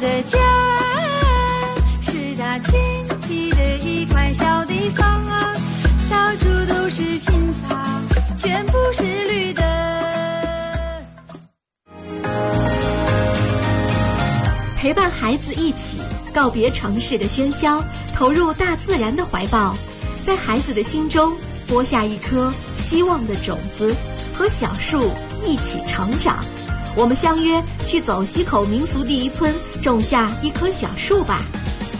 的。家是他圈起的一块小地方啊，到处都是青草，全部是绿的。陪伴孩子一起告别城市的喧嚣，投入大自然的怀抱，在孩子的心中播下一颗希望的种子，和小树一起成长。我们相约去走西口民俗第一村，种下一棵小树吧。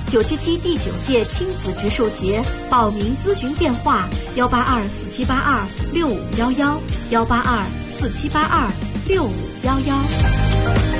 九七七第九届亲子植树节报名咨询电话：幺八二四七八二六五幺幺，幺八二四七八二六五幺幺。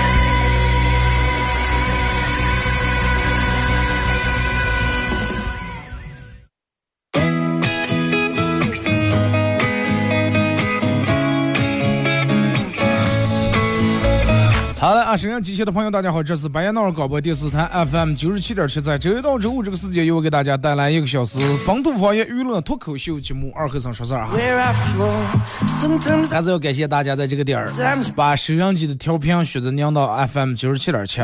好了啊，沈阳机械的朋友，大家好，这是白彦淖尔广播电视台 FM 九十七点七，在周一到周五这个时间，由我给大家带来一个小时本土方言娱乐脱口秀节目《二和尚说事儿》哈。还是要感谢大家在这个点儿把收音机的调频选择拧到 FM 九十七点七，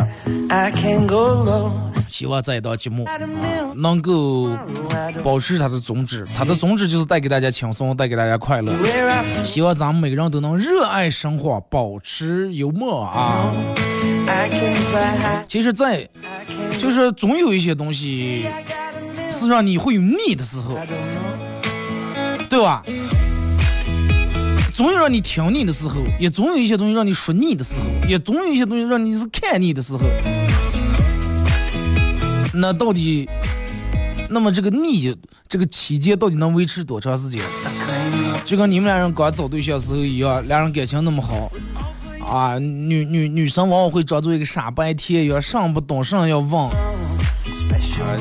希望这一档节目啊能够保持它的宗旨，它的宗旨就是带给大家轻松，带给大家快乐。希望咱们每个人都能热爱生活，保持幽默啊。其实在，就是总有一些东西是让你会有腻的时候，对吧？总有让你听腻的时候，也总有一些东西让你说腻的时候，也总有一些东西让你是看腻的时候。那到底，那么这个腻这个期间到底能维持多长时间？就跟你们俩人刚找对象时候一样，俩人感情那么好。啊，女女女生往往会装作一个傻白甜一样，上不懂上要问，啊，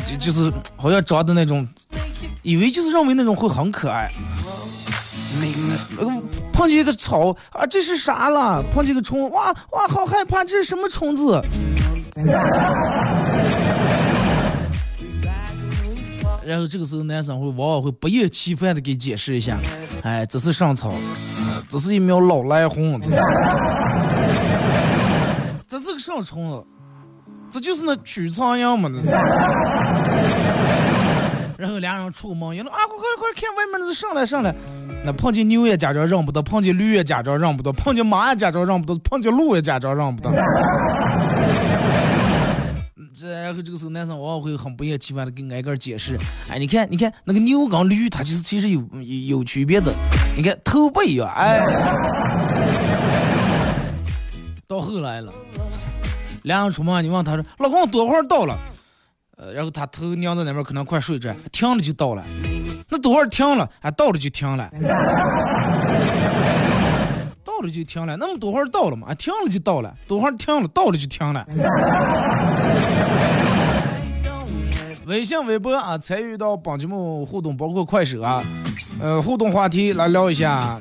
就就是好像装的那种，以为就是认为那种会很可爱。碰见一个草啊，这是啥了？碰见个虫，哇哇，好害怕，这是什么虫子？然后这个时候，男生会往往会不厌其烦的给解释一下，哎，这是上草，这是一苗老来红，这是，这是个什么虫子？这就是那曲苍蝇嘛，这是。然后俩人出门，一路啊，快快快看外面那上来上来，那碰见牛也假装认不得，碰见驴也假装认不得，碰见马也假装认不得，碰见鹿也假装认不得。这然后这个时候男生往往会很不厌其烦的给挨个解释，哎，你看你看那个牛跟驴它其实其实有有有区别的，你看头不一样，哎，到后来了，两人出门你问他说老公多会儿到了？呃，然后他头娘在那边可能快睡着，停了就到了。那多会儿停了？哎，到了就停了。到了就停了，那么多会儿到了嘛？啊，停了就到了，多会儿停了，到了就停了。微信、微博啊，参与到本节目互动，包括快手啊，呃，互动话题来聊一下。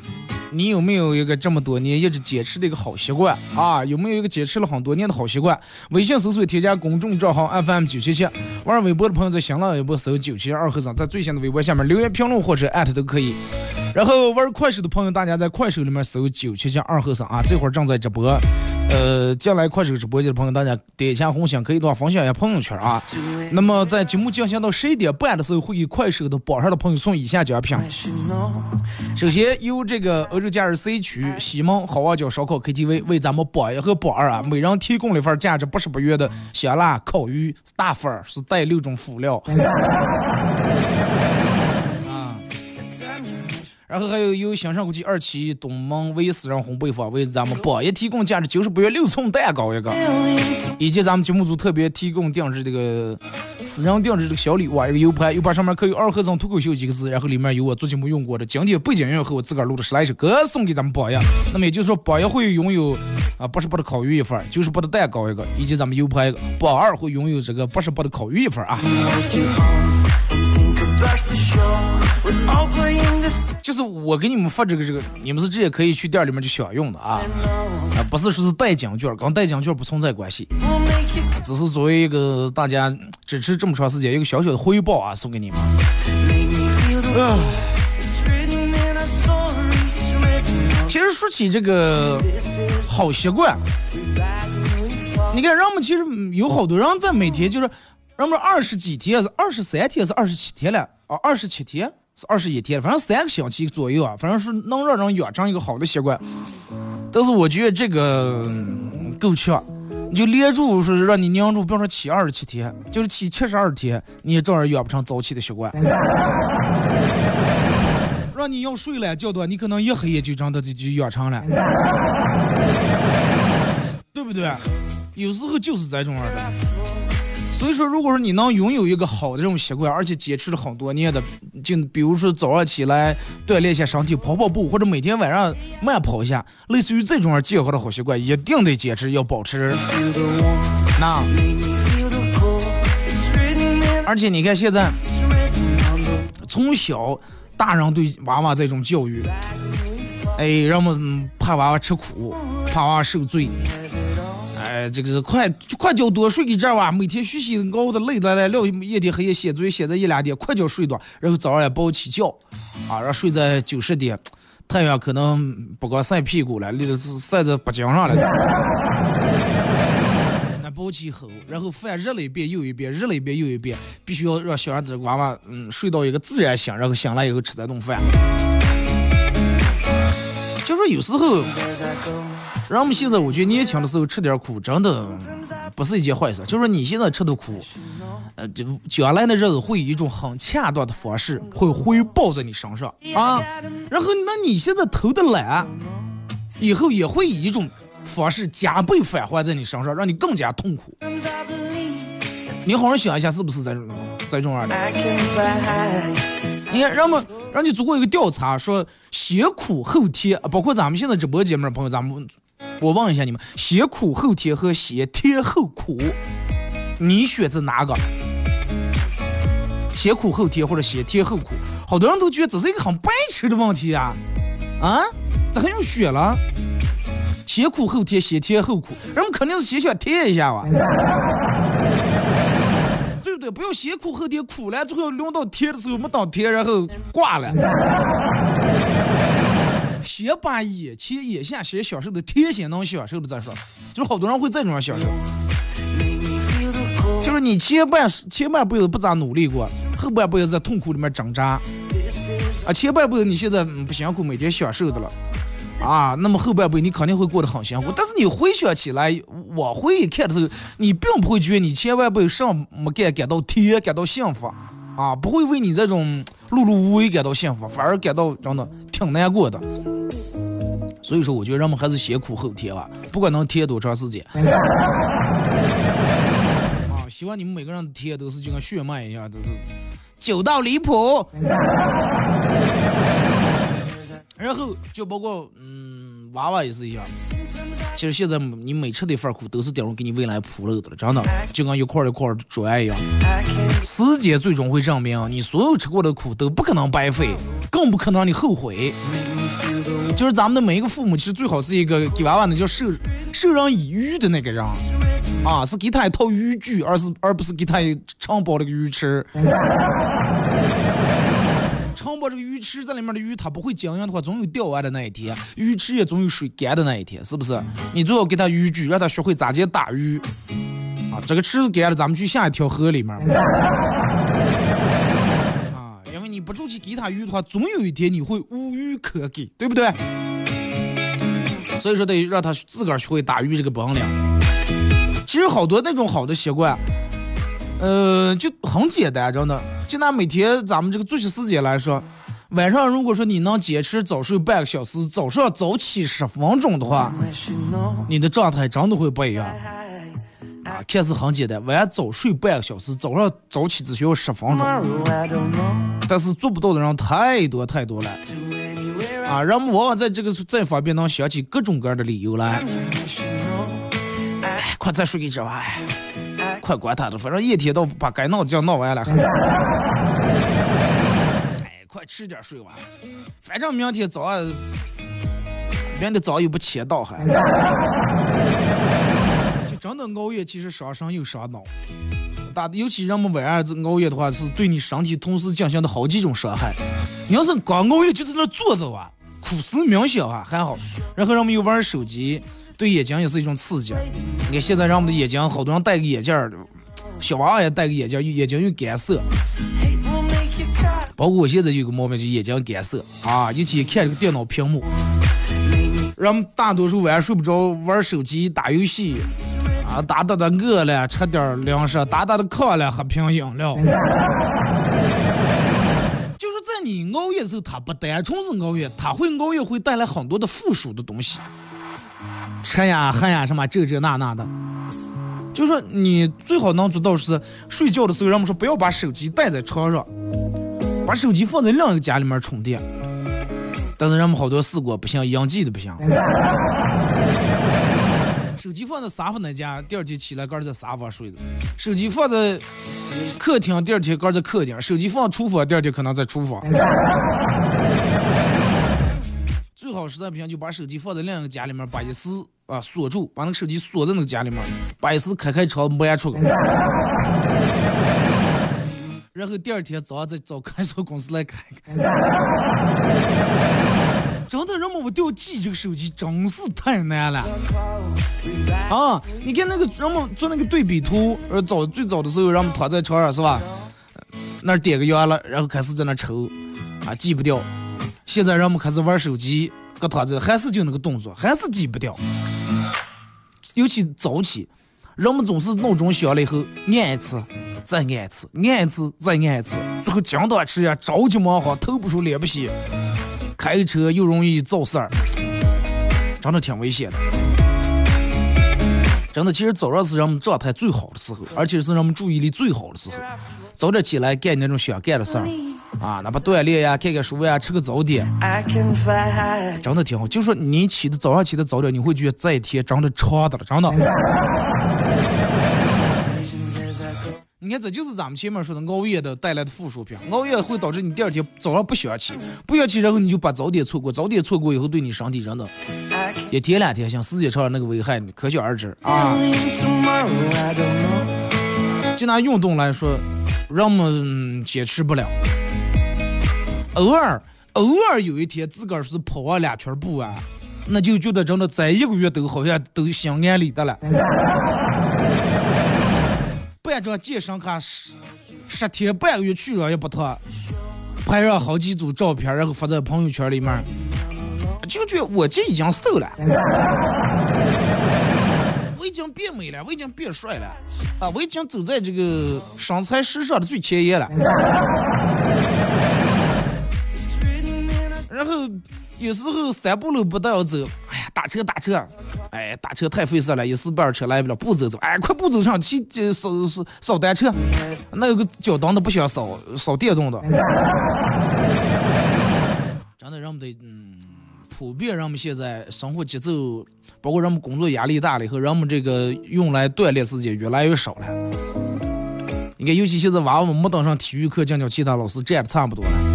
你有没有一个这么多年一直坚持的一个好习惯啊？有没有一个坚持了很多年的好习惯？微信搜索添加公众账号 FM 九七七，玩微博的朋友在新浪微博搜九七二和尚，在最新的微博下面留言评论或者艾特都可以。然后玩快手的朋友，大家在快手里面搜九七七二和尚啊，这会儿正在直播。呃，进来快手直播间的朋友，大家点一下红心，可以的话分享一下朋友圈啊。那么在节目进行到十一点半的时候，会给快手的榜上的朋友送以下奖品。首先由这个欧洲假日 C 区西蒙好望角烧烤 KTV 为咱们榜一和榜二啊，每人提供了一份价值八十八元的香辣烤鱼大份，是带六种辅料。然后还有由新上国际二期东门威私人烘焙坊为咱们榜一提供价值九十八元六寸蛋糕一个，以及咱们节目组特别提供定制这个私人定制这个小礼物啊，一个 U 盘，U 盘上面刻有“二合尚脱口秀”几个字，然后里面有我做节目用过的经典背景音乐和我自个儿录的十来首歌送给咱们榜爷。那么也就是说，榜爷会拥有啊八十八的烤鱼一份，九十八的蛋糕一个，以及咱们 U 盘一个，榜二会拥有这个八十八的烤鱼一份啊。就是我给你们发这个这个，你们是直接可以去店里面去享用的啊，啊不是说是代金券，跟代金券不存在关系，只是作为一个大家支持这么长时间一个小小的回报啊，送给你们。其实说起这个好习惯，你看人们其实有好多人在每天就是，人们二十几天是二十三天是二十七天了啊，二十七天。是二十一天，反正三个星期左右啊，反正是能让人养成一个好的习惯。但是我觉得这个够呛，你就连住是让你娘住，比方说七二十七天，就是七七十二天，你也照样养不成早起的习惯。让你要睡懒觉的，你可能一黑夜就真的就就养成了，对不对？有时候就是这种样的。所以说，如果说你能拥有一个好的这种习惯，而且坚持了很多年的，就比如说早上起来锻炼一下身体，跑跑步，或者每天晚上慢跑一下，类似于这种健康的好习惯，一定得坚持，要保持。那，而且你看现在，从小大人对娃娃这种教育，哎，人们怕娃娃吃苦，怕娃娃受罪。这个是快快叫多睡一阵哇！每天学习熬的累的来，了一天黑夜写作业写在一两点，快叫睡多，然后早上也不起觉，啊，然后睡在九十点，太阳可能不光晒屁股了，晒在脖颈上了。那不起吼，然后饭热了一遍又一遍，热了一遍又一遍，必须要让小孩子娃娃嗯睡到一个自然醒，然后醒来以后吃这顿饭。就说有时候。人们现在我觉得年轻的时候吃点苦，真的不是一件坏事。就说你现在吃的苦，呃，就将来的日子会以一种很恰当的方式会回报在你身上啊。然后，那你现在偷的懒，以后也会以一种方式加倍返还在你身上，让你更加痛苦。你好好想一下，是不是这种这种样的？你看，人们，人家做过一个调查，说先苦后甜，包括咱们现在直播间里面朋友，咱们。我问一下你们，先苦后甜和先甜后苦，你选择哪个？先苦后甜或者先甜后苦？好多人都觉得这是一个很白痴的问题啊！啊，这还用选了？先苦后甜，先甜后苦，人们肯定是先想甜一下吧？对不对？不要先苦后甜，苦了最后轮到甜的时候没当甜，然后挂了。先把眼前眼下先享受的天先能享受的再说，就是好多人会这种样享受，就是你前半前半辈子不咋努力过，后半辈子在痛苦里面挣扎，啊前半辈子你现在不辛苦每天享受的了，啊，那么后半辈你肯定会过得很辛苦。但是你回想起来，往回一看的时候，你并不会觉得你前半辈上没干感到甜，感到幸福，啊，不会为你这种碌碌无为感到幸福，反而感到真的挺难过的。所以说，我觉得人们还是先苦后甜吧，不管能甜多长时间。啊，希望你们每个人的甜都是就跟血脉一样，都是久到离谱。然后就包括嗯，娃娃也是一样。其实现在你每吃的一份苦，都是顶着给你未来铺路的了，真的，就跟一块一块砖一样。时间最终会证明，你所有吃过的苦都不可能白费，更不可能让你后悔。就是咱们的每一个父母，其实最好是一个给娃娃那叫授授人以渔的那个人，啊，是给他一套渔具，而是而不是给他承包了个鱼池。承包这个鱼池在里面的鱼，它不会经营的话，总有钓完的那一天；鱼池也总有水干的那一天，是不是？你最好给他渔具，让他学会咋接打鱼。啊，这个池子干了，咱们去下一条河里面。不住去给他鱼的话，总有一天你会无鱼可给，对不对？所以说得让他自个儿学会打鱼这个本领。其实好多那种好的习惯。呃，就很简单，真的。就拿每天咱们这个作息时间来说，晚上如果说你能坚持早睡半个小时，早上早起十分钟的话，你的状态真的会不一样。啊，看似很简单，晚上早睡半个小时，早上早起只需要十分钟，但是做不到的人太多太多了。啊，人们往往在这个这方面能想起各种各样的理由来。哎，快再睡一觉吧。快管他的，反正一天到把该闹的就闹完了。哎，快吃点睡吧，反正明天早上，明天早上又不签到还。真的熬夜，其实伤身又伤脑。大，尤其人们晚上熬夜的话，是对你身体同时进行的好几种伤害。你要是光熬夜就在那坐着啊，苦思冥想啊还好，然后人们又玩手机。对眼睛也是一种刺激。你看现在让我们的眼睛，好多人戴个眼镜儿，小娃娃也戴个眼镜，眼睛又干涩。包括我现在有个毛病，就眼睛干涩啊，尤其看这个电脑屏幕。人们大多数晚上睡不着，玩手机、打游戏，啊，打打的饿了，吃点零食，打打的渴了，喝瓶饮料。就是在你熬夜的时候，它不单纯是熬夜，它会熬夜会带来很多的附属的东西。吃呀喝呀什么这这那那的，就说你最好能做到是睡觉的时候，人们说不要把手机带在床上，把手机放在另一个家里面充电。但是人们好多试过不行，应急的不行。手机放在沙发那家，第二天起来，搁在沙发睡的；手机放在客厅，第二天搁在客厅；手机放厨房，第二天可能在厨房。最好实在不行，就把手机放在另一个家里面，把一丝啊锁住，把那个手机锁在那个家里面，把一丝开开窗门出去。然后第二天早上再找开锁公司来开开。真的，人们我掉记这个手机真是太难了。啊，你看那个人们做那个对比图，呃，早最早的时候，人们躺在床上是吧？那点个烟了，然后开始在那抽，啊，记不掉。现在人们开始玩手机，搁躺着还是就那个动作，还是记不掉。尤其早起，人们总是闹钟响了以后按一次，再按一次，按一次再按一次，最后经常吃呀，着急忙慌，头不梳脸不洗，开车又容易造事儿，真的挺危险的。真的，其实早上是人们状态最好的时候，而且是人们注意力最好的时候。早点起来干那种想干的事儿。啊，哪怕锻炼呀，看看书呀，吃个早点，真的挺好。就说你起的早上起的早点，你会觉得这一天真的长的了，真的。你看，这就是咱们前面说的熬夜的带来的附属品。熬夜会导致你第二天早上不想起，不想起，然后你就把早点错过，早点错过以后对你身体真的，也天两天像时间长那个危害可想而知啊。就拿运动来说，人们坚持不了。偶尔，偶尔有一天自个儿是跑完两圈步啊，那就觉得真的在一个月都好像都心安理得了。办张健身卡十十天半个月去了也不脱，拍上好几组照片，然后发在朋友圈里面，就觉我这已经瘦了，我已经变美了，我已经变帅了，啊，我已经走在这个身材时尚的最前沿了。然后有时候三步路不到要走，哎呀，打车打车，哎，打车太费事了，一时半会儿车来不了，不走走，哎，快步走上去这扫扫扫单车，那有个脚蹬的不想扫，扫电动的。真的，人们得嗯，普遍人们现在生活节奏，包括人们工作压力大了以后，人们这个用来锻炼时间越来越少了。你看，尤其现在娃娃们没当上体育课，讲讲其他老师站的差不多了。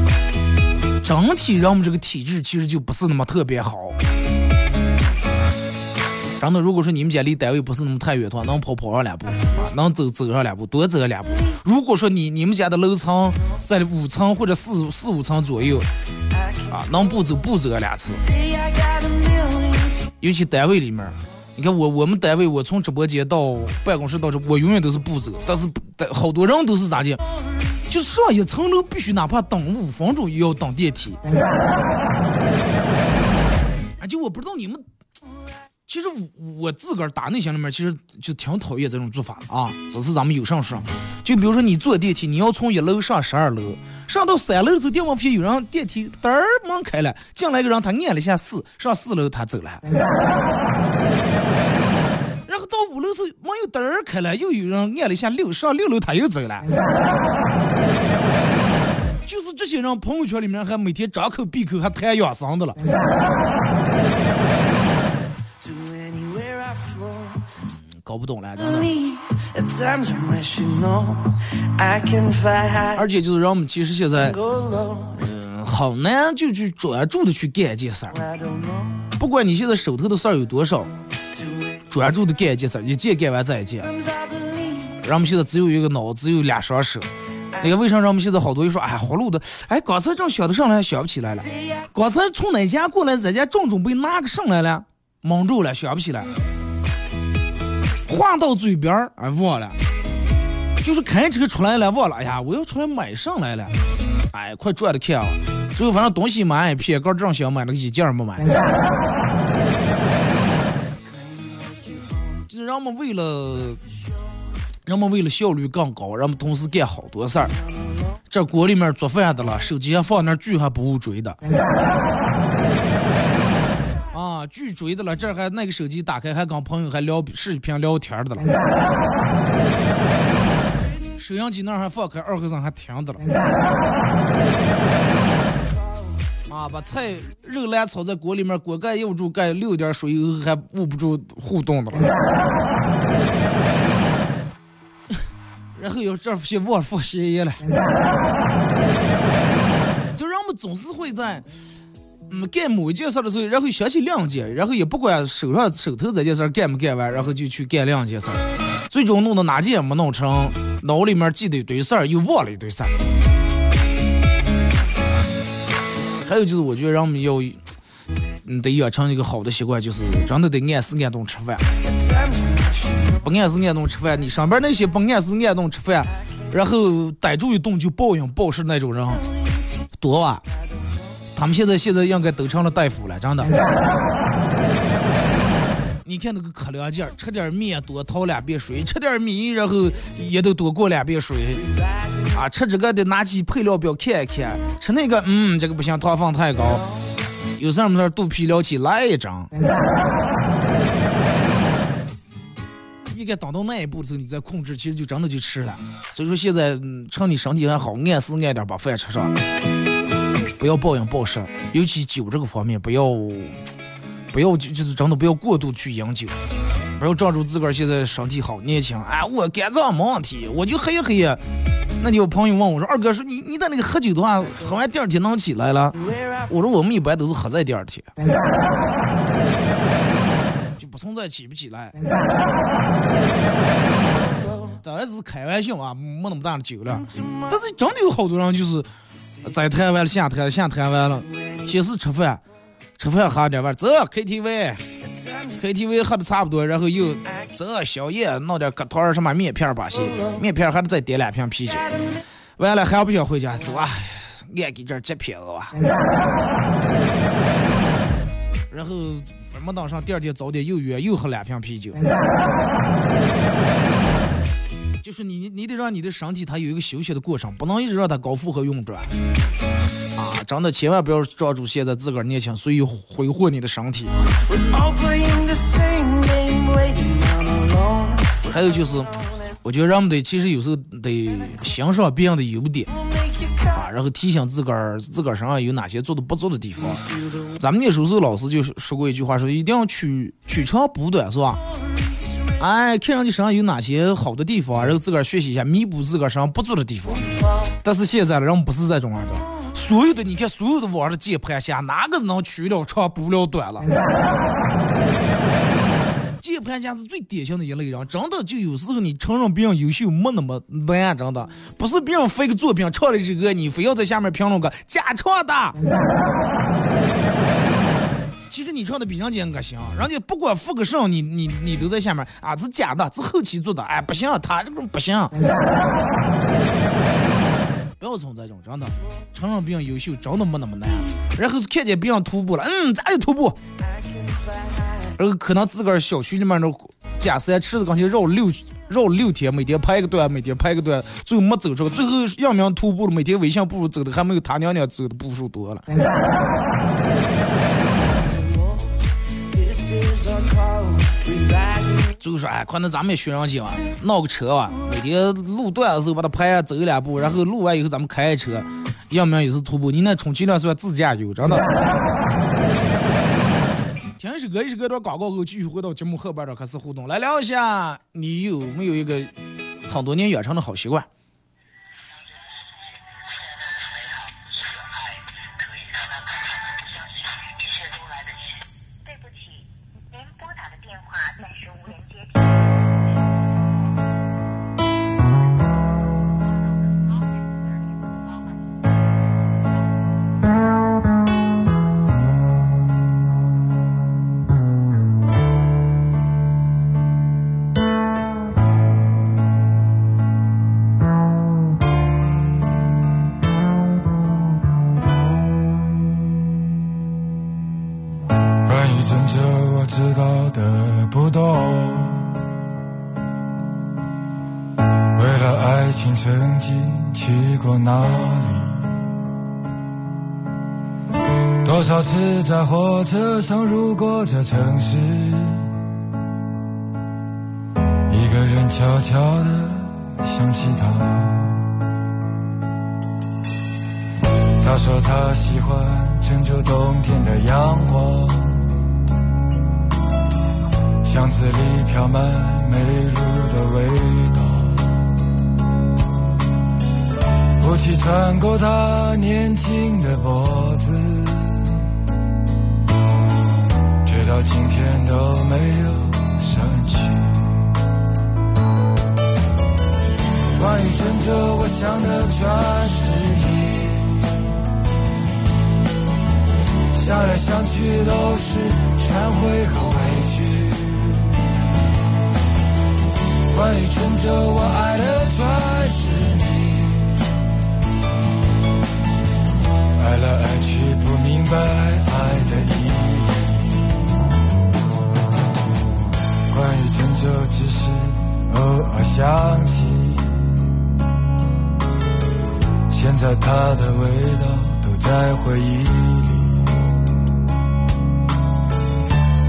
整体人们这个体质其实就不是那么特别好。真的，如果说你们家离单位不是那么太远的话，能跑跑上两步啊，能走走上两步，多走两步。如果说你你们家的楼层在五层或者四四五层左右，啊，能步走步走两次。尤其单位里面，你看我我们单位，我从直播间到办公室到这，我永远都是步走，但是好多人都是咋的？就上一层楼必须哪怕等五分钟也要等电梯。啊，就我不知道你们，其实我自个儿打内心里面其实就挺讨厌这种做法的啊。只是咱们有上说，就比如说你坐电梯，你要从一楼上十二楼，上到三楼的时候，电话发有人电梯噔儿门开了，进来一个人，他按了一下四，上四楼他走了。到五楼时候门又噔儿开了，又有人按了一下六，上六楼他又走了。就是这些人朋友圈里面还每天张口闭口还谈养生的了。搞不懂了，而且就是让我们其实现在，嗯，好难就去专注的去干一件事儿。不管你现在手头的事儿有多少，专注的干一件事，一件干完再一件。让我们现在只有一个脑，只有俩双手。那个为啥让我们现在好多人说，哎，活路的，哎，刚才正想的上来，想不起来了。刚才从哪家过来，在家正准备拿个上来了，蒙住了，想不起来。话到嘴边儿，哎，忘了。就是开车出来了，忘了。哎呀，我要出来买上来了。哎，快转的看啊！最后反正东西买一片，刚正想买那个一件没买。人们为了。人们为了效率更高，人们同时干好多事儿。这锅里面做饭的了，手机还放那剧还不误追的。啊，剧追的了，这还那个手机打开还跟朋友还聊视频聊天的了。收音机那还放开二和尚还听的了。啊，把菜肉烂炒在锅里面，锅盖捂住盖，溜点水还捂不住互动的了。然后有这些忘复学业了，就人们总是会在嗯干某一件事的时候，然后想起两件，然后也不管手上手头这件事干没干完，然后就去干两件事，最终弄到哪件也没弄成，脑里面记得一堆事儿，又忘了一堆事儿。还有就是，我觉得人们要嗯得养成一个好的习惯，就是真的得按时按顿吃饭。不按时按顿吃饭，你上边那些不按时按顿吃饭，然后逮住一顿就暴饮暴食那种人多啊！他们现在现在应该都成了大夫了，真的。你看那个可怜劲儿，吃点面多掏两遍水，吃点米然后也都多过两遍水。啊，吃这个得拿起配料表看一看，吃那个嗯这个不行，糖分太高。有事没事肚皮撩起来一张。应该等到那一步的时候，你再控制，其实就真的就吃了。所以说现在趁你身体还好，按时按点把饭吃上，不要暴饮暴食，尤其酒这个方面，不要不要就就是真的不要过度去饮酒，不要仗着自个儿现在身体好年轻，哎，我肝脏没问题，我就喝一喝。那有朋友问我说：“二哥说你你在那个喝酒的话，喝完第二天能起来了？”我说我们一般都是喝在第二天。就不存在起不起来，当然是开玩笑啊，没那么大的酒量。但是真的有好多人就是在台湾了下谈，下台湾了，先是吃饭，吃饭喝点完，走 KTV KTV，KTV 喝的差不多，然后又这宵夜，弄点疙团什么面片把戏，面片还得再点两瓶啤酒，完了还不想回家，走啊，俺给这截片子吧。然后没等上第二天早点又约又喝两瓶啤酒。就是你你得让你的身体它有一个休息的过程，不能一直让它高负荷运转。啊，真的千万不要抓住现在自个儿年轻，所以挥霍你的身体。还有就是，我觉得人们得其实有时候得欣赏别人的优点啊，然后提醒自个儿自个儿身上有哪些做的不足的地方。咱们那时候老师就说过一句话，说一定要取取长补短，是吧？哎，看人家身上有哪些好的地方，然后自个儿学习一下，弥补自个儿身上不足的地方。但是现在人不是这种样的，所有的你看，所有的网上键盘侠，哪个能取了长补了短了？键盘侠是最典型的一类人，真的就有时候你承认别人优秀没那么难，真的不是别人发一个作品唱的这个，你非要在下面评论个假唱的。其实你唱的比人家可行，人家不管复个声，你你你都在下面啊，是假的，是后期做的，哎，不行，他这种不行。不要从这种真的，承认别人优秀真的没那么难。然后是看见别人徒步了，嗯，咱也徒步。然后可能自个儿小区里面那假山池子刚才绕六绕六天，每天拍一个段，每天拍一个段，最后没走出，最后杨明徒步了，每天微信步数走的还没有他娘娘走的步数多了。最 后说，哎，可能咱们也学上去吧，闹个车吧，每天路段的时候把它拍走两步，然后录完以后咱们开车，要么也是徒步。你那充其量算自驾游，真的。听一首歌，一首歌段广告后，继续回到节目后半段开始互动，来聊一下，你有没有一个很多年养成的好习惯？在火车上路过这城市，一个人悄悄地想起他。他说他喜欢郑州冬天的阳光，巷子里飘满梅露的味道，雾气穿过他年轻的脖子。到今天都没有生气。关于郑州，我想的全是你。想来想去都是忏悔和委屈。关于郑州，我爱的全是你。爱来爱去，不明白想起。现在它的味道都在回忆里。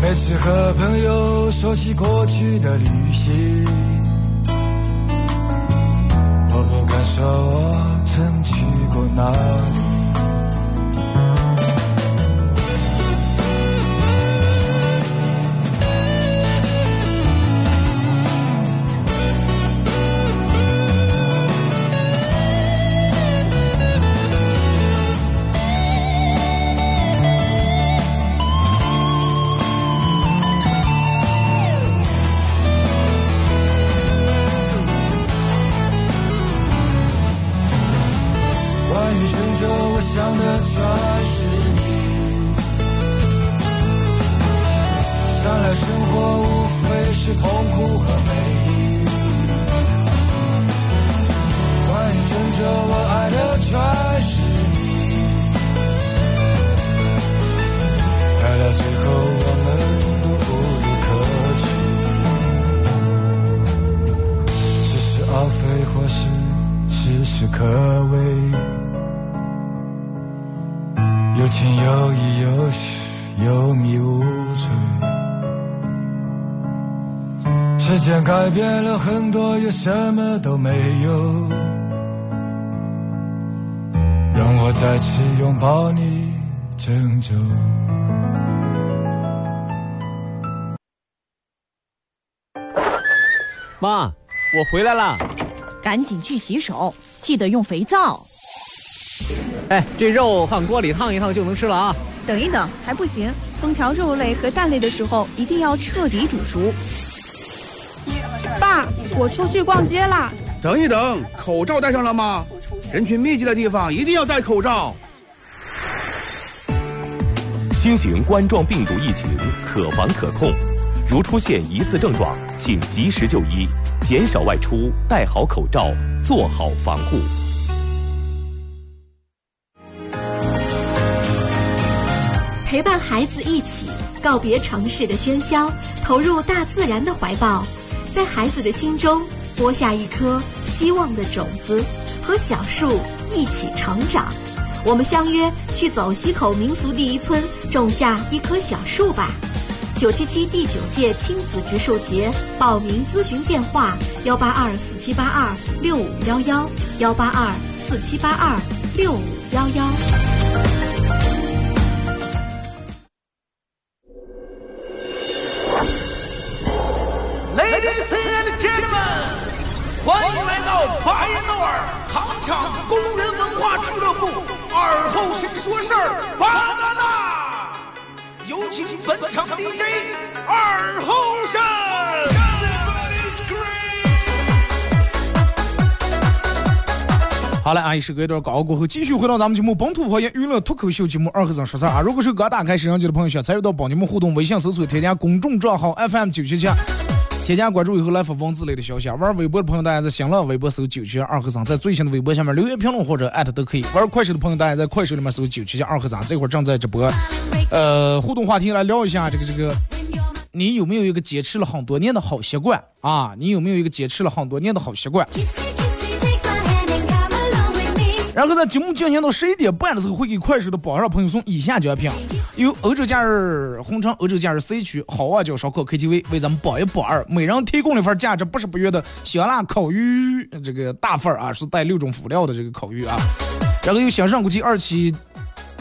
每次和朋友说起过去的旅行，我不敢说我曾去过哪里。间改变了很多，又什么都没有。让我再次拥抱你，郑州。妈，我回来了。赶紧去洗手，记得用肥皂。哎，这肉放锅里烫一烫就能吃了啊！等一等，还不行，烹调肉类和蛋类的时候一定要彻底煮熟。爸，我出去逛街啦。等一等，口罩戴上了吗？人群密集的地方一定要戴口罩。新型冠状病毒疫情可防可控，如出现疑似症状，请及时就医，减少外出，戴好口罩，做好防护。陪伴孩子一起告别城市的喧嚣，投入大自然的怀抱，在孩子的心中播下一颗希望的种子，和小树一起成长。我们相约去走西口民俗第一村，种下一棵小树吧。九七七第九届亲子植树节报名咨询电话：幺八二四七八二六五幺幺，幺八二四七八二六五幺幺。工人文化俱乐部二后生说事儿巴娜娜，有请本场 DJ 二后生。好了，啊，一首歌一段广告过后，继续回到咱们节目本土方言娱乐脱口秀节目二和尚说事儿啊！如果是刚打开摄像机的朋友，想参与到帮你们互动，微信搜索添加公众账号 FM 九七七，添加关注以后来发文字类的消息啊。玩微博的朋友，大家在新浪微博搜九七二和尚，在最新的微博下面留言评论或者艾特都可以。玩快手的朋友，大家在快手里面搜九七二和尚，这会儿正在直播。呃，互动话题来聊一下这个这个，你有没有一个坚持了很多年的好习惯啊？你有没有一个坚持了很多年的好习惯？然后在节目进行到十一点半的时候，会给快手的榜上朋友送以下奖品：由欧洲假日红城欧洲假日 C 区好望角烧烤 KTV 为咱们榜一榜二，每人提供了一份价值八十八元的香辣烤鱼，这个大份啊，是带六种辅料的这个烤鱼啊。然后由享上国际二期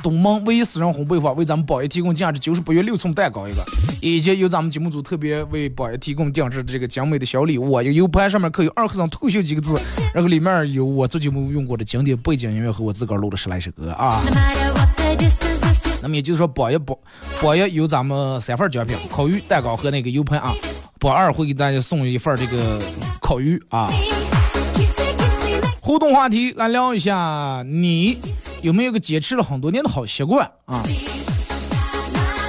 东门唯一私人烘焙坊为咱们榜一提供价值九十八元六寸蛋糕一个，以及由咱们节目组特别为榜一提供定制的这个精美的小礼物啊，有 U 盘上面刻有“二和尚脱口秀”几个字，然后里面有我做节目用过的经典背景音乐和我自个儿录的十来首歌啊。那么也就是说，榜一榜榜一有咱们三份奖品：烤鱼、蛋糕和那个 U 盘啊。榜二会给大家送一份这个烤鱼啊。互动话题来聊一下，你有没有个坚持了很多年的好习惯啊？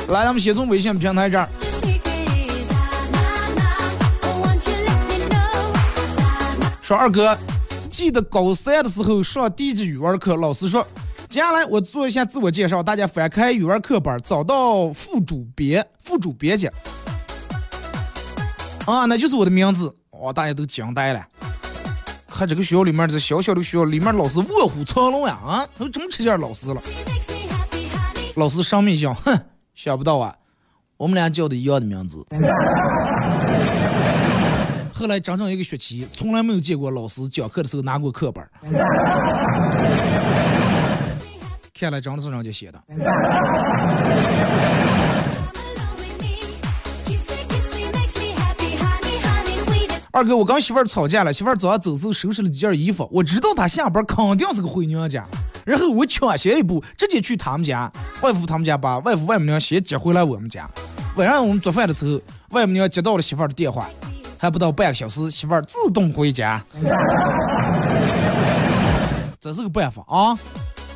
来，咱们先从微信平台这儿。说二哥，记得高三的时候上地质语文课，老师说，接下来我做一下自我介绍，大家翻开语文课本，找到副主编，副主编去。啊，那就是我的名字，哇，大家都惊呆了。看这个学校里面这小小的学校里面老师卧虎藏龙呀啊，都这么吃劲老师了。老师上面想，哼，想不到啊，我们俩叫的一样的名字。后来整整一个学期，从来没有见过老师讲课的时候拿过课本。看来真的是人家写的。二哥，我跟媳妇儿吵架了，媳妇儿早上走时候收拾了几件衣服，我知道她下班肯定是个回娘家，然后我抢先一步，直接去他们家，外父他们家把外父外母娘先接回来我们家。晚上我们做饭的时候，外母娘接到了媳妇儿的电话，还不到半个小时，媳妇儿自动回家。这是个办法啊！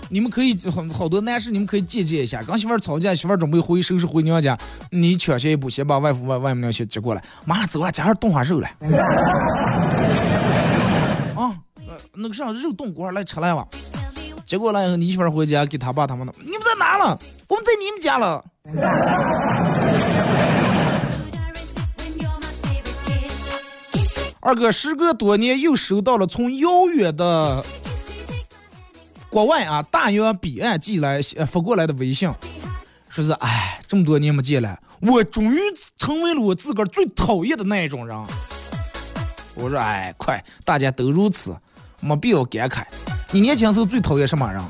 你们可以好好多男士，你们可以借鉴一下。跟媳妇儿吵架，媳妇儿准备回收拾回娘家，你抢先一步，先把外父外外母娘先接过来，马上走啊，加点冻花肉来。啊，呃，那个啥肉冻锅来吃来吧。结果来，你媳妇儿回家给他爸他们的，你们在哪了？我们在你们家了。二哥，时隔多年又收到了从遥远的国外啊大洋彼岸寄来呃发过来的微信，说是哎这么多年没见了，我终于成为了我自个儿最讨厌的那一种人。我说哎快，大家都如此，没必要感慨。你年轻时候最讨厌什么人？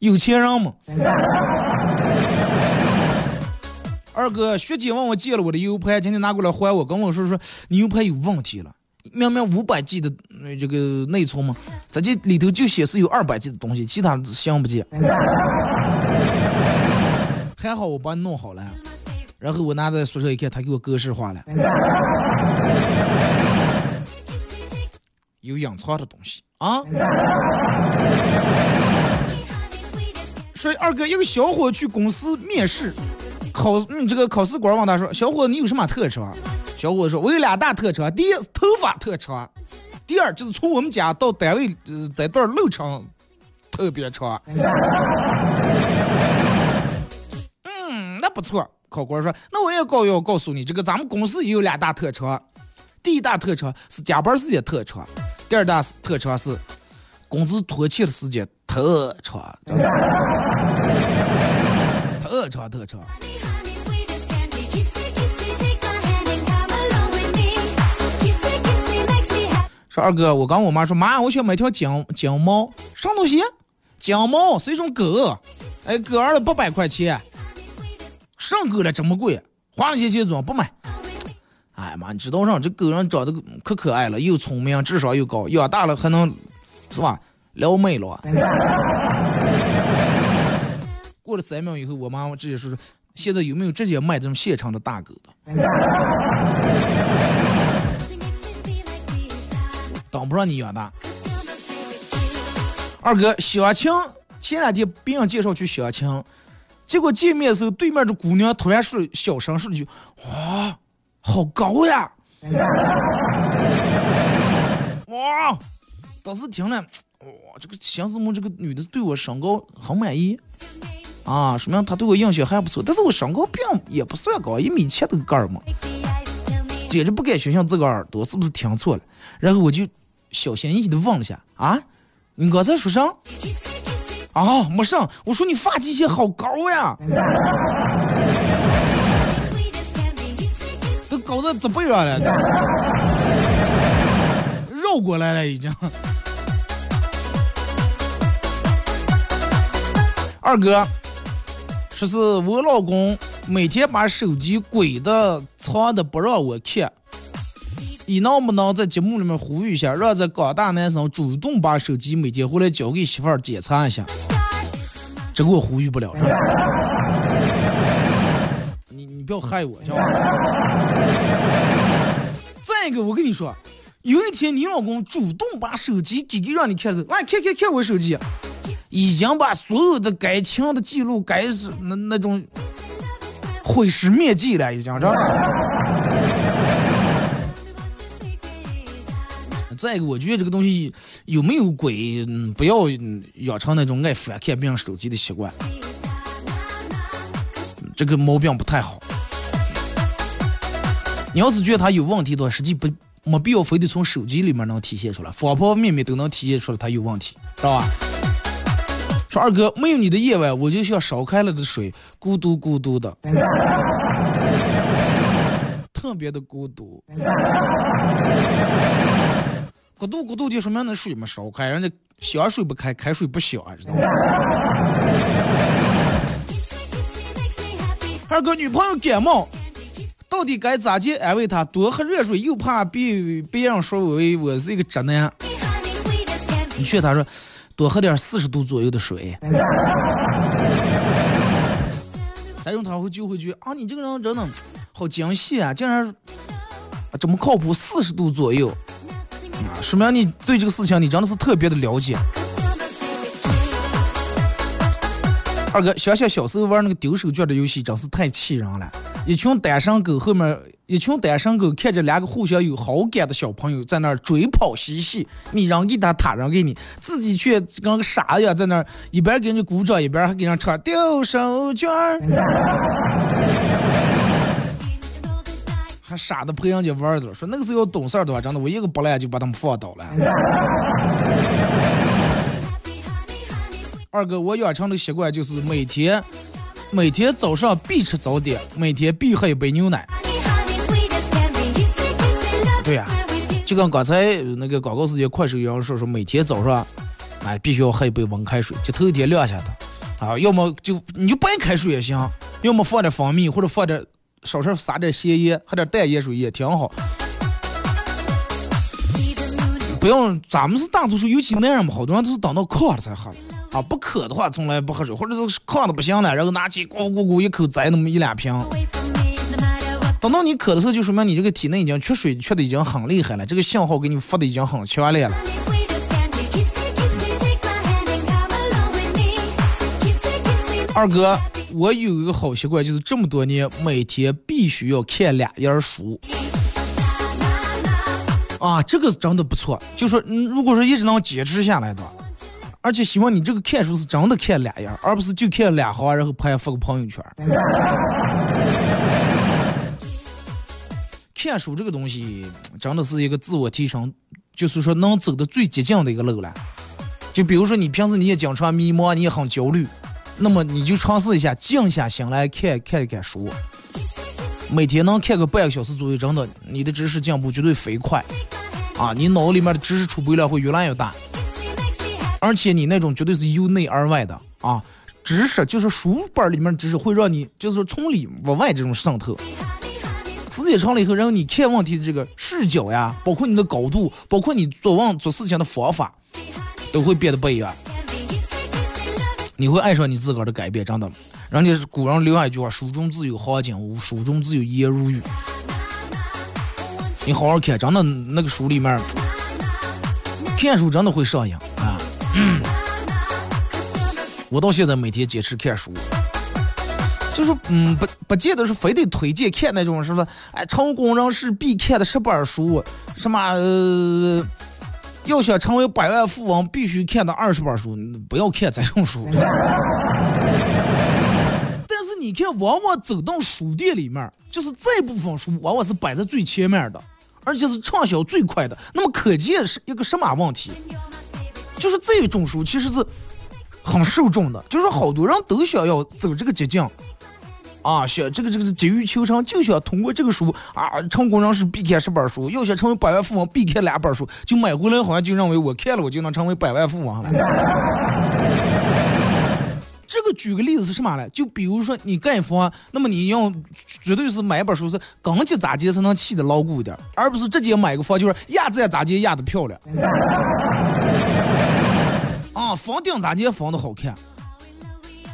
有钱人吗？二哥，学姐问我借了我的 U 盘，今天拿过来还我，跟我说说你 U 盘有问题了。明明五百 G 的呃这个内存嘛，咱这里头就显示有二百 G 的东西，其他相不见。还好我帮你弄好了，然后我拿在宿舍一看，他给我格式化了，有隐藏的东西啊。说二哥，一个小伙去公司面试，考嗯这个考试官问他说：“小伙子，你有什么特长？”小伙子说：“我有俩大特长，第一是头发特长，第二就是从我们家到单位呃这段路程特别长。”嗯，那不错。考官说：“那我也告要告诉你，这个咱们公司也有俩大特长，第一大特长是加班时间特长，第二大特长是工资拖欠的时间特长，特长特长。”说二哥，我跟我妈说，妈，我想买条金金毛，什么东西？金毛是一种狗，哎，狗儿了八百块钱，上狗了这么贵，花了些钱装不买。哎妈，你知道上这狗人长得可可爱了，又聪明，智商又高，养大了还能是吧？撩妹了。过了三秒以后，我妈妈直接说说，现在有没有直接卖这种现成的大狗的？当不上你养大。二哥相亲，前两天别人介绍去相亲，结果见面的时候，对面的姑娘突然说小声说了句：“哇，好高呀！”哇，当时听了，哇，这个相思梦这个女的对我身高很满意啊，说明他对我印象还不错。但是我身高并也不算高，一米七的个儿嘛，简直不敢相信自个耳朵是不是听错了。然后我就。小心翼翼的问了下啊，你刚才说啥？啊，没事，我说你发际线好高呀，都高到这背上了，绕过来了已经。二哥，说是我老公每天把手机鬼的藏的不让我看。你能不能在节目里面呼吁一下，让这广大男生主动把手机每天回来交给媳妇儿检查一下？这个我呼吁不了。你你不要害我，行吧？再一个，我跟你说，有一天你老公主动把手机给给让你看时，来看看看我手机，已经把所有的该清的记录、该是那那种毁尸灭迹了，已经知道 再一个，我觉得这个东西有没有鬼，不要养成那种爱翻看别人手机的习惯，这个毛病不太好。你要是觉得他有问题的话，实际不没必要非得从手机里面能体现出来，方方面面都能体现出来他有问题，知道吧？说二哥，没有你的夜晚，我就像烧开了的水，孤独孤独的，特别的孤独。咕嘟咕嘟就说明那水没烧开，人家香水不开，开水不响，知道吗？二哥女朋友感冒，到底该咋接安慰她？多喝热水，又怕别别人说我我是一个直男。你劝她说，多喝点四十度左右的水。再用他会就会觉得啊，你这个人真的好精细啊，竟然这么靠谱，四十度左右。说明你对这个事情你真的是特别的了解。二哥，想想小时候玩那个丢手绢的游戏，真是太气人了。一群单身狗后面，一群单身狗看着两个互相有好感的小朋友在那儿追跑嬉戏，你扔给他，他扔给你，自己却跟个傻子一样在那儿一边给人鼓掌，一边还给人唱丢手绢还傻的陪人家玩儿说那个时候要懂事儿的话，真的我一个不赖就把他们放倒了。二哥，我养成的习惯就是每天每天早上必吃早点，每天必喝一杯牛奶。对呀、就跟刚才那个广告时间快手一样说说，每天早上哎必须要喝一杯温开水，就头一天晾下的啊，要么就你就白开水也行，要么放点蜂蜜或者放点少少撒点咸盐，喝点淡盐水也挺好。不用，咱们是大多数，尤其男人嘛，好多人都是等到渴了才喝啊，不渴的话从来不喝水，或者是渴的不行了，然后拿起咕咕咕一口摘那么一两瓶。等到你渴的时候，就说明你这个体内已经缺水缺的已经很厉害了，这个信号给你发的已经很强烈了。二哥，我有一个好习惯，就是这么多年每天必须要看两页书。啊，这个是真的不错。就说，嗯，如果说一直能坚持下来的，而且希望你这个看书是真的看两页，而不是就看两行，然后拍发个朋友圈。看书这个东西真的是一个自我提升，就是说能走的最捷径的一个路了。就比如说你平时你也经常迷茫，你也很焦虑，那么你就尝试一下静下心来看看一看书。每天能看个半个小时左右，真的你的知识进步绝对飞快啊！你脑里面的知识储备量会越来越大，而且你那种绝对是由内而外的啊，知识就是书本里面的知识会让你就是从里往外这种渗透。时间长了以后，然后你看问题的这个视角呀，包括你的高度，包括你做问做事情的方法，都会变得不一样。你会爱上你自个儿的改变，真的。人家古人留下一句话：“书中自有黄金屋，书中自有颜如玉。”你好好看，真的那个书里面，看书真的会上瘾啊！我到现在每天坚持看书。就是嗯，不不见得是非得推荐看那种什么，哎，成功人士必看的十本书，什么呃，要想成为百万富翁必须看的二十本书，不要看这种书。但是你看，往往走到书店里面，就是这部分书往往是摆在最前面的，而且是畅销最快的。那么可见是一个什么问题？就是这种书其实是很受众的，就是好多人都想要走这个捷径。啊，想这个这个是急于求成，就想通过这个书啊，成功人士必看十本书，要想成为百万富翁必看两本书，就买回来好像就认为我看了我就能成为百万富翁了。这个举个例子是什么呢？就比如说你盖房，那么你要绝对是买一本书是钢筋咋接才能砌的牢固一点，而不是直接买个房就是压在咋接压的漂亮。啊，房顶咋接房的好看。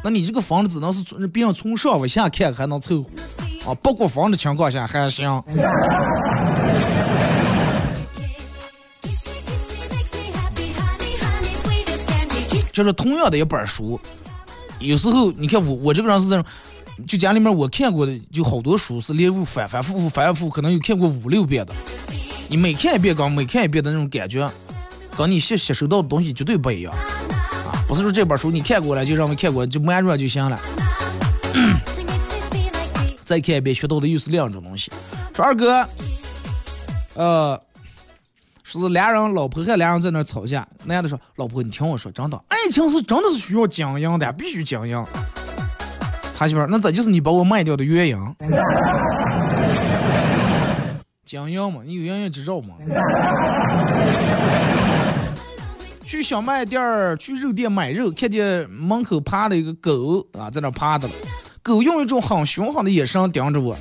那你这个房子只能是从别人从上往下看还能凑合，啊，不过房的情况下还行。就是同样的一本书，有时候你看我我这个人是这种，就家里面我看过的就好多书是连复反反复复反复复，可能有看过五六遍的。你每看一遍跟每看一遍的那种感觉，跟你吸吸收到的东西绝对不一样。不是说这本书你看过了就认为看过就慢热就行了，再看一遍学到的又是另一种东西。说二哥，呃，说是俩人老婆和俩人在那吵架，男的说老婆你听我说，真的爱情是真的是需要经营的，必须经营。他媳妇那这就是你把我卖掉的原因。经营嘛，你有营业执照吗？去小卖店儿、去肉店买肉，看见门口趴的一个狗啊，在那趴着了。狗用一种很凶狠的眼神盯着我，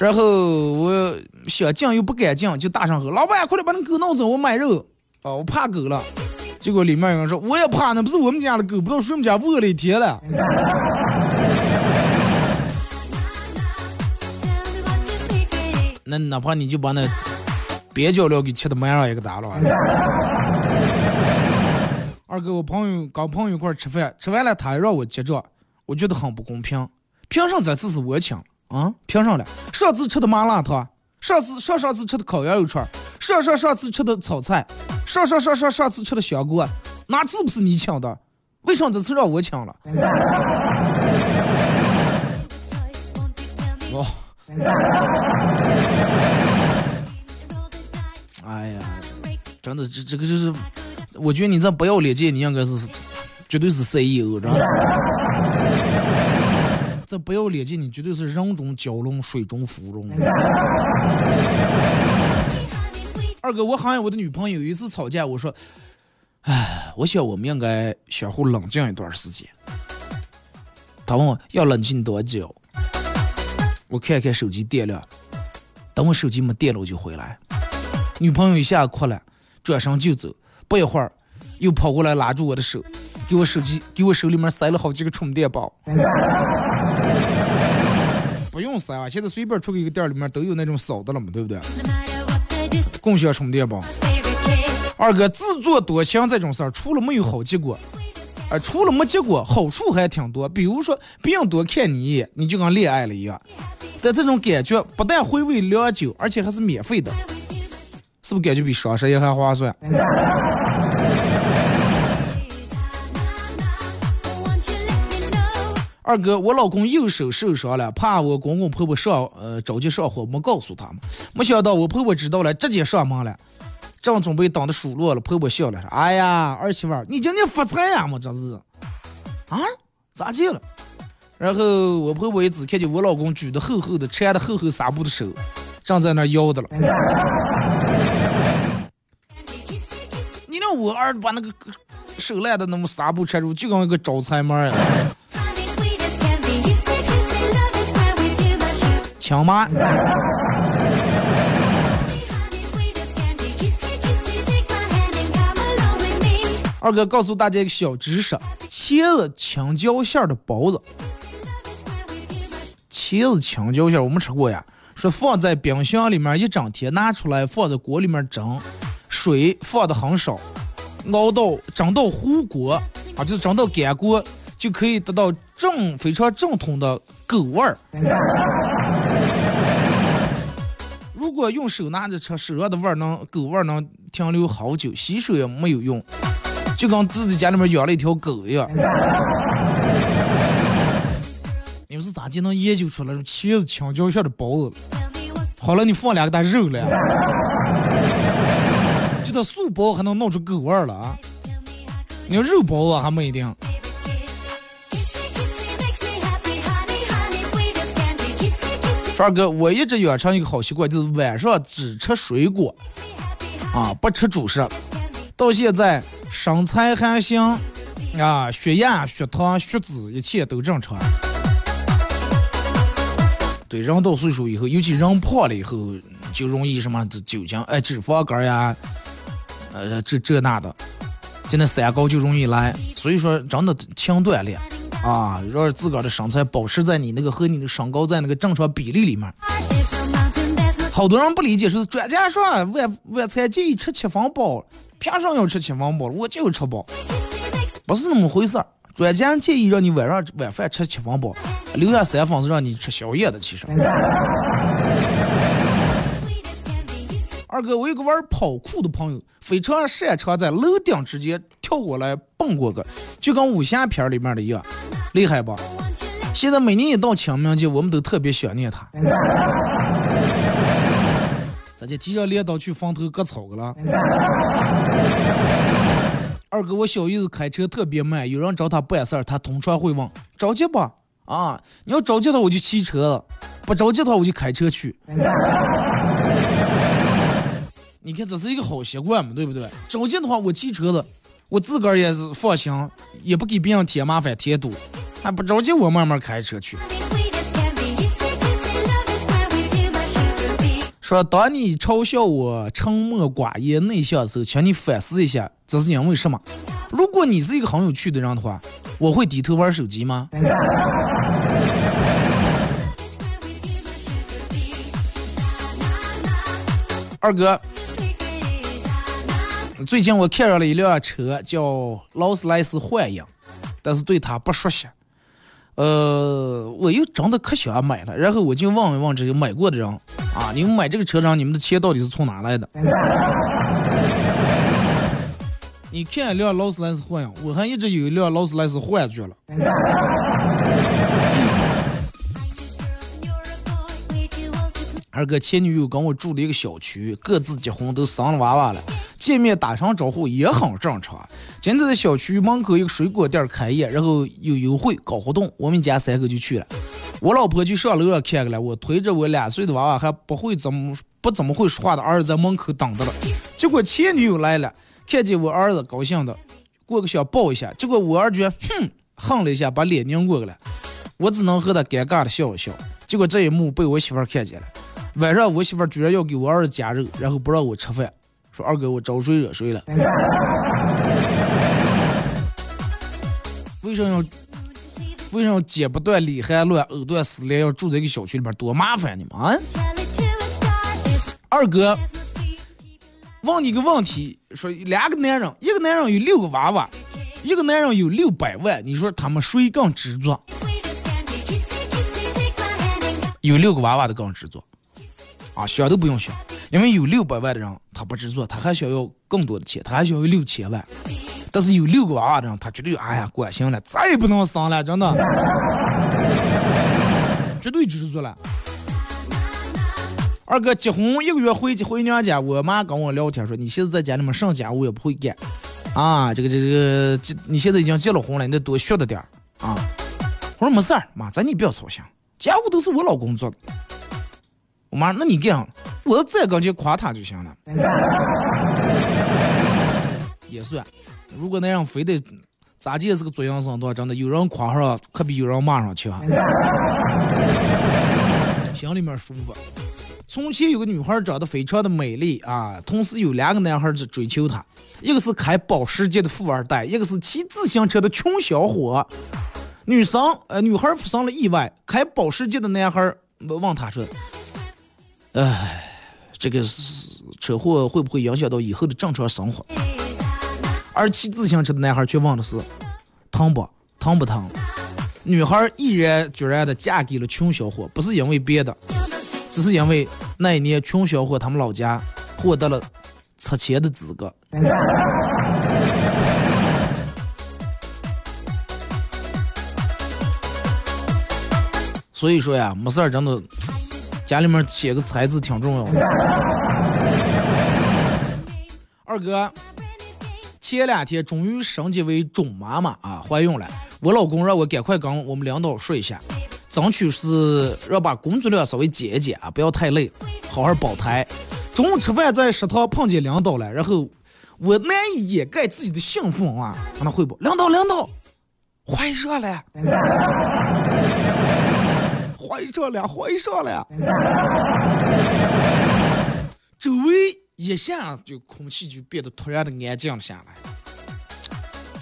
然后我想进又不敢进，就大声吼：“老板，快点把那狗弄走，我买肉。”啊，我怕狗了。结果里面有人说：“我也怕，那不是我们家的狗，不知道谁们家饿了一天了。”那哪怕你就把那边角料给切的满上一个打了。二哥，我朋友跟朋友一块吃饭，吃完了他让我结账，我觉得很不公平。凭什么这次是我请啊？凭什么了？上次吃的麻辣烫，上次上上次吃的烤羊肉串，上上上次吃的炒菜，上上上上上次吃的香锅，哪次不是你请的？为什么这次让我请了？哦。哎呀，真的，这这个就是，我觉得你这不要脸劲，你应该是绝对是 CEO，知道吗？这不要脸劲，你绝对是人中蛟龙，水中芙蓉。二哥，我好像我的女朋友有一次吵架，我说，唉，我想我们应该相互冷静一段时间。他问我要冷静多久？我看看手机电量，等我手机没电了我就回来。女朋友一下哭了，转身就走。不一会儿，又跑过来拉住我的手，给我手机，给我手里面塞了好几个充电宝。不用塞啊，现在随便出去一个店里面都有那种扫的了嘛，对不对？共享充电宝。二哥自作多情这种事儿，除了没有好结果，啊，除了没结果，好处还挺多。比如说，别人多看你一眼，你就跟恋爱了一样。但这种感觉不但回味良久，而且还是免费的，是不是感觉比双十一还划算？二哥，我老公右手受伤了，怕我公公婆婆上呃着急上火，没告诉他们。没想到我婆婆知道了，直接上门了，正准备等的数落了，婆婆笑了说：“哎呀，二媳妇儿，你今天发财呀嘛？这是啊？咋的了？”然后我婆婆也只看见我老公举的厚厚的、缠的厚厚纱布的手，正在那摇的了。我儿把那个手烂的那么纱布缠住，就跟一个招财猫呀！强妈。二哥告诉大家一个小知识：茄子青椒馅的包子。茄子青椒馅我们吃过呀，说放在冰箱里面一整天，拿出来放在锅里面蒸，水放的很少，熬到蒸到糊锅啊，就是蒸到干锅，就可以得到正非常正统的狗味儿。如果用手拿着吃，手上的味儿能狗味儿能停留好久，洗手也没有用，就跟自己家里面养了一条狗一样。你们是咋就能研究出来茄子青椒馅的包子？好了，你放两个大肉了，这个素包还能弄出狗味儿了啊？你要肉包啊还没一定。二哥，我一直养成一个好习惯，就是晚上只吃水果，啊，不吃主食。到现在身材还行，啊，血压、血糖、血脂一切都正常。对，人到岁数以后，尤其人胖了以后，就容易什么酒精、哎脂肪肝呀，呃这这那的，就那三高就容易来。所以说，真的强锻炼。啊，让自个儿的身材保持在你那个和你的身高在那个正常比例里面。好多人不理解，说专家说晚晚餐建议吃七分饱，凭什么要吃七分饱？我就吃饱，不是那么回事儿。专家建议让你晚上晚饭吃七分饱，留下三分是让你吃宵夜的。其实，二哥，我有个玩跑酷的朋友，非常擅长在楼顶之间跳过来蹦过个，就跟武侠片里面的一样。厉害吧？现在每年一到清明节，我们都特别想念他。咱就急着镰刀去坟头割草去了。二哥，我小姨子开车特别慢，有人找他办事儿，他通常会问：着急不？啊，你要着急的话，我就骑车；不着急的话，我就开车去。你看，这是一个好习惯嘛，对不对？着急的话，我骑车子，我自个儿也是放心，也不给别人添麻烦添堵。还不着急，我慢慢开车去。说，当你嘲笑我沉默寡言、内向的时候，请你反思一下，这是因为什么？如果你是一个很有趣的人的话，我会低头玩手机吗？二哥，最近我看上了一辆车，叫劳斯莱斯幻影，但是对它不熟悉。呃，我又真的可想买了，然后我就问一问这个买过的人啊，你们买这个车上，你们的钱到底是从哪来的？你看一辆劳斯莱斯幻影，我还一直有一辆劳斯莱斯幻觉了。二哥前女友跟我住的一个小区，各自结婚都生了娃娃了，见面打声招呼也很正常。今天在小区门口一个水果店开业，然后有优惠搞活动，我们家三个就去了。我老婆就上楼上看看了，我推着我两岁的娃娃还不会怎么不怎么会说话的儿子在门口等着了。结果前女友来了，看见我儿子高兴的过个想抱一下，结果我儿子哼哼了一下，把脸拧过去了。我只能和他尴尬的笑一笑。结果这一幕被我媳妇看见了。晚上我媳妇儿居然要给我儿子夹肉，然后不让我吃饭，说二哥我招谁惹谁了？为什么要为什么剪不断理还乱，藕断丝连，要住在一个小区里边多麻烦你们啊！二哥，问你个问题，说两个男人，一个男人有六个娃娃，一个男人有六百万，你说他们谁更执着？有六个娃娃的更执着，啊，想都不用想，因为有六百万的人他不执着，他还想要更多的钱，他还想要六千万。但是有六个娃娃的人，他绝对哎呀，管行了，再也不能生了，真的，绝对执着了。二哥结婚一个月回回娘家，我妈跟我聊天说，你现在在家里面上家务也不会干，啊，这个这个这，你现在已经结了婚了，你得多学着点啊。我说没事儿，妈，咱你不要操心。家务都是我老公做的，妈，那你干，我再跟前夸他就行了，也算。如果那样非得咋地是个作样生的话，真的有人夸上，可比有人骂上强，心里面舒服。从前有个女孩长得非常的美丽啊，同时有两个男孩子追求她，一个是开保时捷的富二代，一个是骑自行车的穷小伙。女生，呃，女孩发生了意外，开保时捷的男孩问她说：“哎，这个车祸会不会影响到以后的正常生活？”而骑自行车的男孩却问的是：“疼不？疼不疼？”女孩毅然决然的嫁给了穷小伙，不是因为别的，只是因为那一年穷小伙他们老家获得了拆迁的资格。所以说呀，没事儿，真的，家里面写个财字挺重要的。二哥，前两天终于升级为准妈妈啊，怀孕了。我老公让我赶快跟我们领导说一下，争取是让把工作量稍微减一减啊，不要太累，好好保胎。中午吃饭在食堂碰见领导了，然后我难以掩盖自己的兴奋啊，跟他汇报：领导，领导，怀上了。怀上了，怀上了！周围一下就空气就变得突然的安静了下来。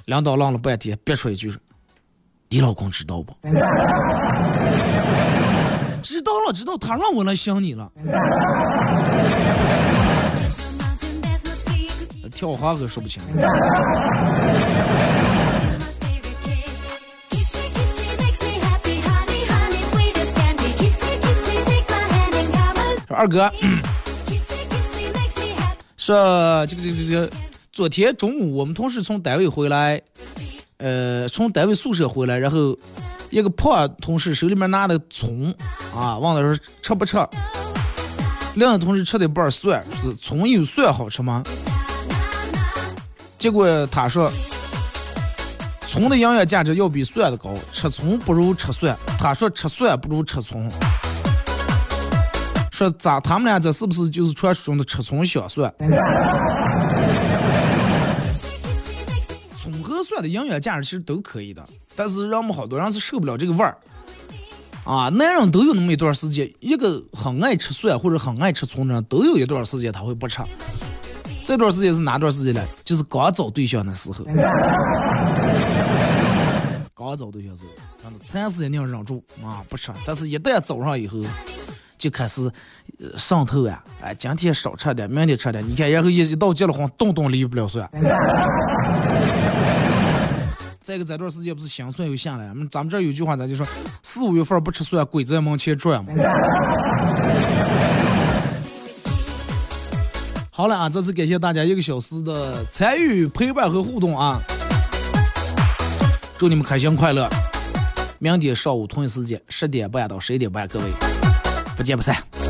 领导愣了半天，憋出一句：“你老公知道不？” 知道了，知道，他让我来想你了。跳花可说不清。二哥，说这个这个这个，昨天中午我们同事从单位回来，呃，从单位宿舍回来，然后一个胖同事手里面拿的葱啊，问他说吃不吃？另一个同事吃的半蒜，是葱有蒜好吃吗？结果他说，葱的营养价值要比蒜的高，吃葱不如吃蒜。他说吃蒜不如吃葱。说咋？他们俩这是不是就是传说中的吃葱香蒜？葱和蒜的营养价值其实都可以的，但是让我们好多人是受不了这个味儿。啊，男人都有那么一段时间，一个很爱吃蒜或者很爱吃葱的人，都有一段时间他会不吃。这段时间是哪段时间呢？就是刚找对象的时候。刚找对象时候，暂时也能忍住啊，不吃。但是一旦找上以后。就开始上头啊！哎，今天少吃点，明天吃点。你看，然后一一到结了婚，动动离不了算。再一个，这段时间不是心酸又下来了，咱们这儿有句话，咱就说四五月份不吃蒜，鬼在门前转嘛。好了啊，这次感谢大家一个小时的参与、陪伴和互动啊！祝你们开心快乐！明天上午同一时间十点半到十一点半，各位。不见不散。